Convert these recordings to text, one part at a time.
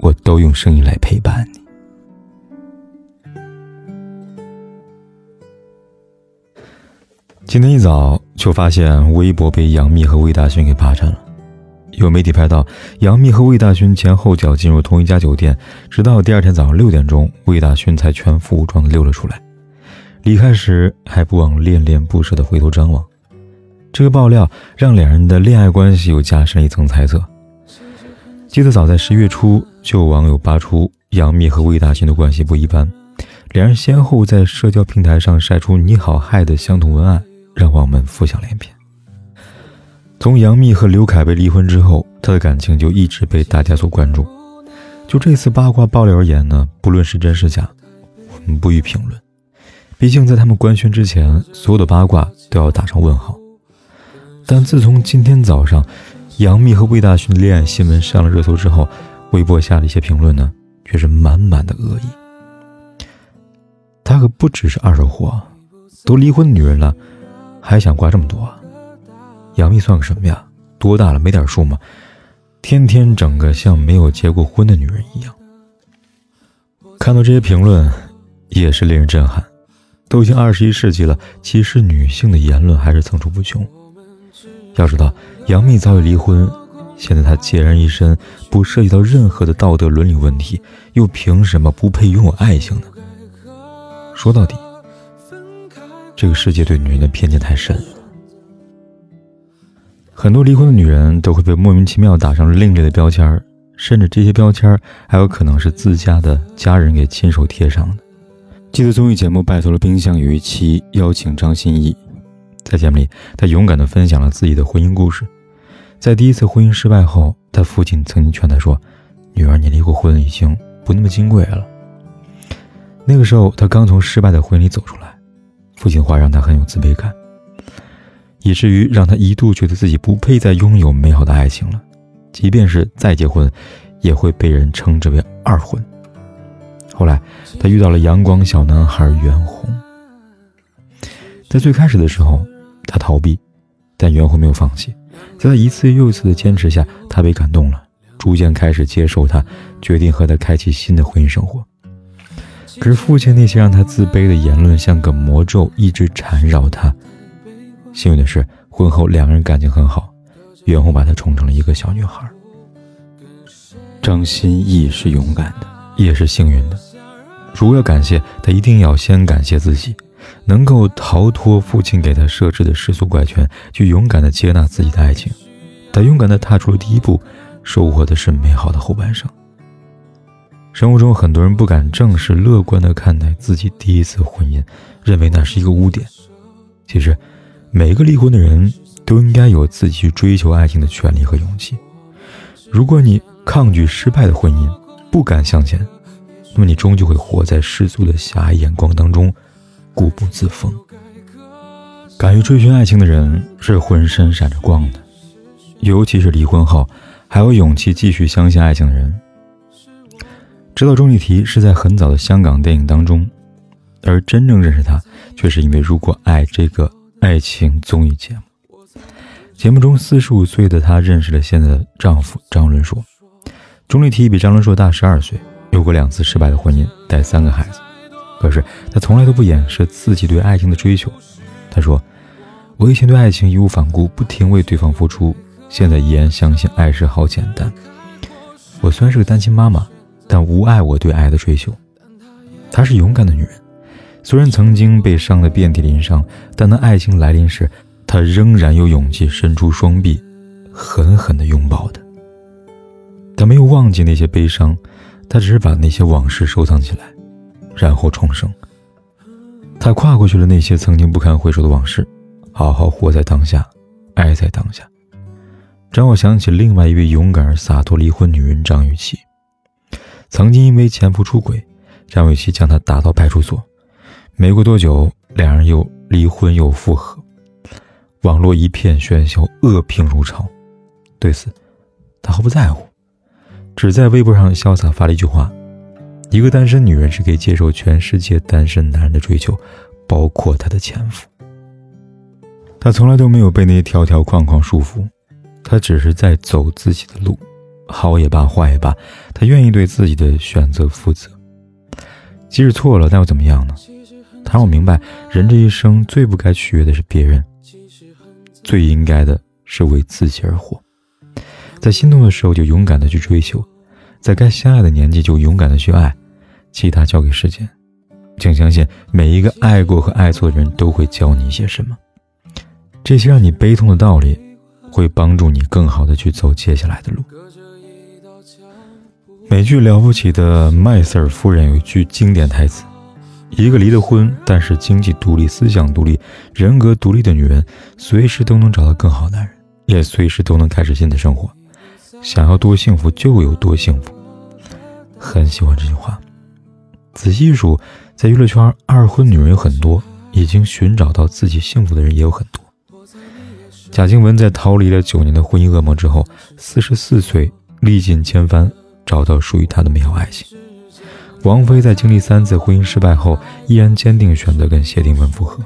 我都用声音来陪伴你。今天一早就发现微博被杨幂和魏大勋给霸占了。有媒体拍到，杨幂和魏大勋前后脚进入同一家酒店，直到第二天早上六点钟，魏大勋才全副武装的溜了出来。离开时还不忘恋恋不舍的回头张望。这个爆料让两人的恋爱关系又加深了一层猜测。记得早在十月初，就网友扒出杨幂和魏大勋的关系不一般，两人先后在社交平台上晒出“你好，嗨”的相同文案。让网友们浮想联翩。从杨幂和刘恺威离婚之后，她的感情就一直被大家所关注。就这次八卦爆料而言呢，不论是真是假，我们不予评论。毕竟在他们官宣之前，所有的八卦都要打上问号。但自从今天早上，杨幂和魏大勋的恋爱新闻上了热搜之后，微博下的一些评论呢，却是满满的恶意。他可不只是二手货，都离婚女人了。还想挂这么多？杨幂算个什么呀？多大了没点数吗？天天整个像没有结过婚的女人一样。看到这些评论，也是令人震撼。都已经二十一世纪了，其实女性的言论还是层出不穷。要知道，杨幂早已离婚，现在她孑然一身，不涉及到任何的道德伦理问题，又凭什么不配拥有爱情呢？说到底。这个世界对女人的偏见太深了，很多离婚的女人都会被莫名其妙打上另类的标签甚至这些标签还有可能是自家的家人给亲手贴上的。记得综艺节目《拜托了冰箱》有一期邀请张歆艺，在节目里，她勇敢地分享了自己的婚姻故事。在第一次婚姻失败后，她父亲曾经劝她说：“女儿，你离过婚已经不那么金贵了。”那个时候，她刚从失败的婚姻里走出来。父亲的话让他很有自卑感，以至于让他一度觉得自己不配再拥有美好的爱情了，即便是再结婚，也会被人称之为二婚。后来，他遇到了阳光小男孩袁弘，在最开始的时候，他逃避，但袁弘没有放弃，在他一次又一次的坚持下，他被感动了，逐渐开始接受他，决定和他开启新的婚姻生活。可是父亲那些让他自卑的言论像个魔咒，一直缠绕他。幸运的是，婚后两个人感情很好，袁弘把她宠成了一个小女孩。张歆艺是勇敢的，也是幸运的。如果要感谢他，一定要先感谢自己，能够逃脱父亲给他设置的世俗怪圈，去勇敢的接纳自己的爱情。他勇敢的踏出了第一步，收获的是美好的后半生。生活中，很多人不敢正视、乐观地看待自己第一次婚姻，认为那是一个污点。其实，每个离婚的人都应该有自己去追求爱情的权利和勇气。如果你抗拒失败的婚姻，不敢向前，那么你终究会活在世俗的狭隘眼光当中，固步自封。敢于追寻爱情的人是浑身闪着光的，尤其是离婚后还有勇气继续相信爱情的人。知道钟丽缇是在很早的香港电影当中，而真正认识她，却是因为《如果爱》这个爱情综艺节目。节目中，四十五岁的她认识了现在的丈夫张伦硕。钟丽缇比张伦硕大十二岁，有过两次失败的婚姻，带三个孩子。可是她从来都不掩饰自己对爱情的追求。她说：“我以前对爱情义无反顾，不停为对方付出，现在依然相信爱是好简单。我虽然是个单亲妈妈。”但无碍我对爱的追求。她是勇敢的女人，虽然曾经被伤得遍体鳞伤，但当爱情来临时，她仍然有勇气伸出双臂，狠狠地拥抱的。她没有忘记那些悲伤，她只是把那些往事收藏起来，然后重生。他跨过去了那些曾经不堪回首的往事，好好活在当下，爱在当下。让我想起另外一位勇敢而洒脱离婚女人张雨绮。曾经因为前夫出轨，张雨绮将他打到派出所。没过多久，两人又离婚又复合，网络一片喧嚣，恶评如潮。对此，他毫不在乎，只在微博上潇洒发了一句话：“一个单身女人是可以接受全世界单身男人的追求，包括她的前夫。”她从来都没有被那些条条框框束缚，她只是在走自己的路，好也罢，坏也罢，她愿意对自己的选择负责。即使错了，那又怎么样呢？她让我明白，人这一生最不该取悦的是别人，最应该的是为自己而活。在心动的时候就勇敢的去追求，在该相爱的年纪就勇敢的去爱，其他交给时间。请相信，每一个爱过和爱错的人都会教你一些什么。这些让你悲痛的道理，会帮助你更好的去走接下来的路。美剧《了不起的麦瑟尔夫人》有一句经典台词：“一个离了婚，但是经济独立、思想独立、人格独立的女人，随时都能找到更好的男人，也随时都能开始新的生活。想要多幸福就有多幸福。”很喜欢这句话。仔细一数，在娱乐圈，二婚女人有很多，已经寻找到自己幸福的人也有很多。贾静雯在逃离了九年的婚姻噩梦之后，四十四岁历尽千帆，找到属于她的美好爱情。王菲在经历三次婚姻失败后，依然坚定选择跟谢霆锋复合。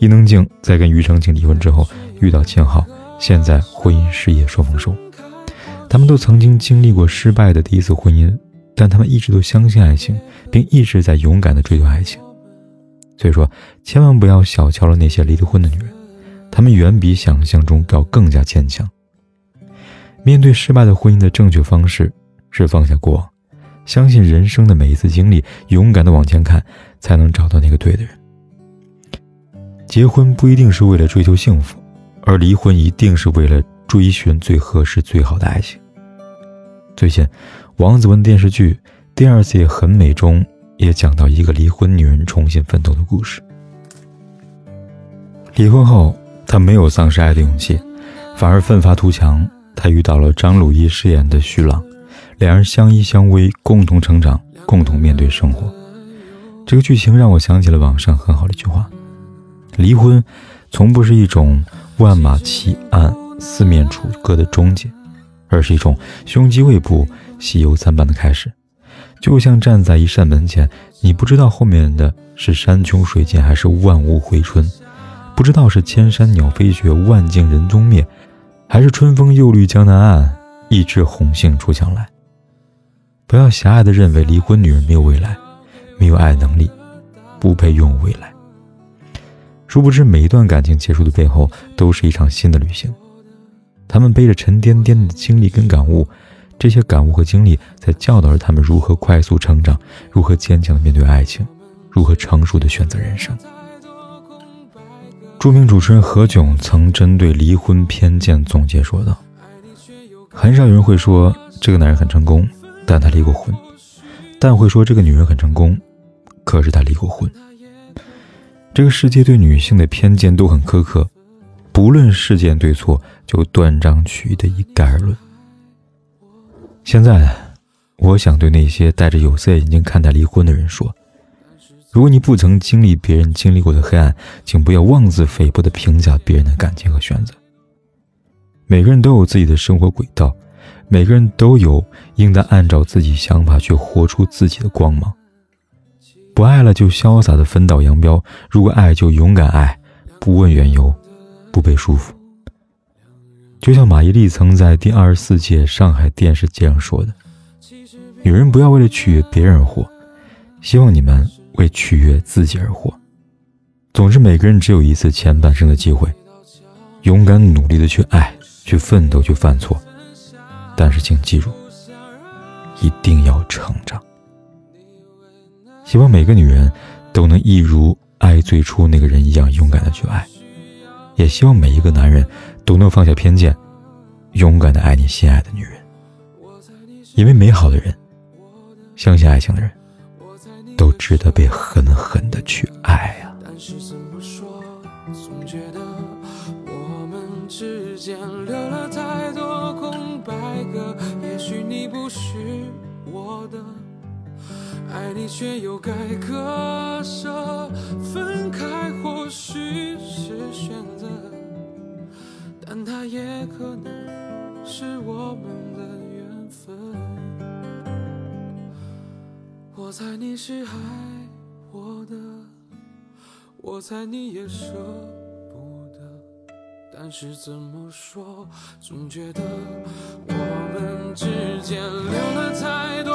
伊能静在跟庾澄庆离婚之后，遇到秦昊，现在婚姻事业双丰收。他们都曾经经历过失败的第一次婚姻，但他们一直都相信爱情，并一直在勇敢地追求爱情。所以说，千万不要小瞧了那些离了婚的女人。他们远比想象中要更加坚强。面对失败的婚姻的正确方式是放下过往，相信人生的每一次经历，勇敢的往前看，才能找到那个对的人。结婚不一定是为了追求幸福，而离婚一定是为了追寻最合适、最好的爱情。最近，王子文电视剧《第二次也很美》中也讲到一个离婚女人重新奋斗的故事。离婚后。他没有丧失爱的勇气，反而奋发图强。他遇到了张鲁一饰演的徐朗，两人相依相偎，共同成长，共同面对生活。这个剧情让我想起了网上很好的一句话：离婚，从不是一种万马齐喑、四面楚歌的终结，而是一种胸肌未卜、喜忧参半的开始。就像站在一扇门前，你不知道后面的是山穷水尽，还是万物回春。不知道是千山鸟飞绝，万径人踪灭，还是春风又绿江南岸，一枝红杏出墙来。不要狭隘的认为离婚女人没有未来，没有爱能力，不配拥有未来。殊不知，每一段感情结束的背后，都是一场新的旅行。他们背着沉甸甸的经历跟感悟，这些感悟和经历，在教导着他们如何快速成长，如何坚强的面对爱情，如何成熟的选择人生。著名主持人何炅曾针对离婚偏见总结说道：“很少有人会说这个男人很成功，但他离过婚；但会说这个女人很成功，可是他离过婚。这个世界对女性的偏见都很苛刻，不论事件对错，就断章取义的一概而论。现在，我想对那些戴着有色眼镜看待离婚的人说。”如果你不曾经历别人经历过的黑暗，请不要妄自菲薄地评价别人的感情和选择。每个人都有自己的生活轨道，每个人都有应当按照自己想法去活出自己的光芒。不爱了就潇洒的分道扬镳，如果爱就勇敢爱，不问缘由，不被束缚。就像马伊琍曾在第二十四届上海电视节上说的：“女人不要为了取悦别人而活。”希望你们。为取悦自己而活。总之，每个人只有一次前半生的机会，勇敢努力的去爱，去奋斗，去犯错。但是，请记住，一定要成长。希望每个女人都能一如爱最初那个人一样勇敢的去爱，也希望每一个男人都能放下偏见，勇敢的爱你心爱的女人。因为美好的人，相信爱情的人。都值得被狠狠的去爱呀但是怎么说总觉得我们之间留了太多空白格也许你不是我的，爱你却又该割舍，分开或许是选择，但它也可能是我们的缘分。我猜你是爱我的，我猜你也舍不得，但是怎么说，总觉得我们之间留了太多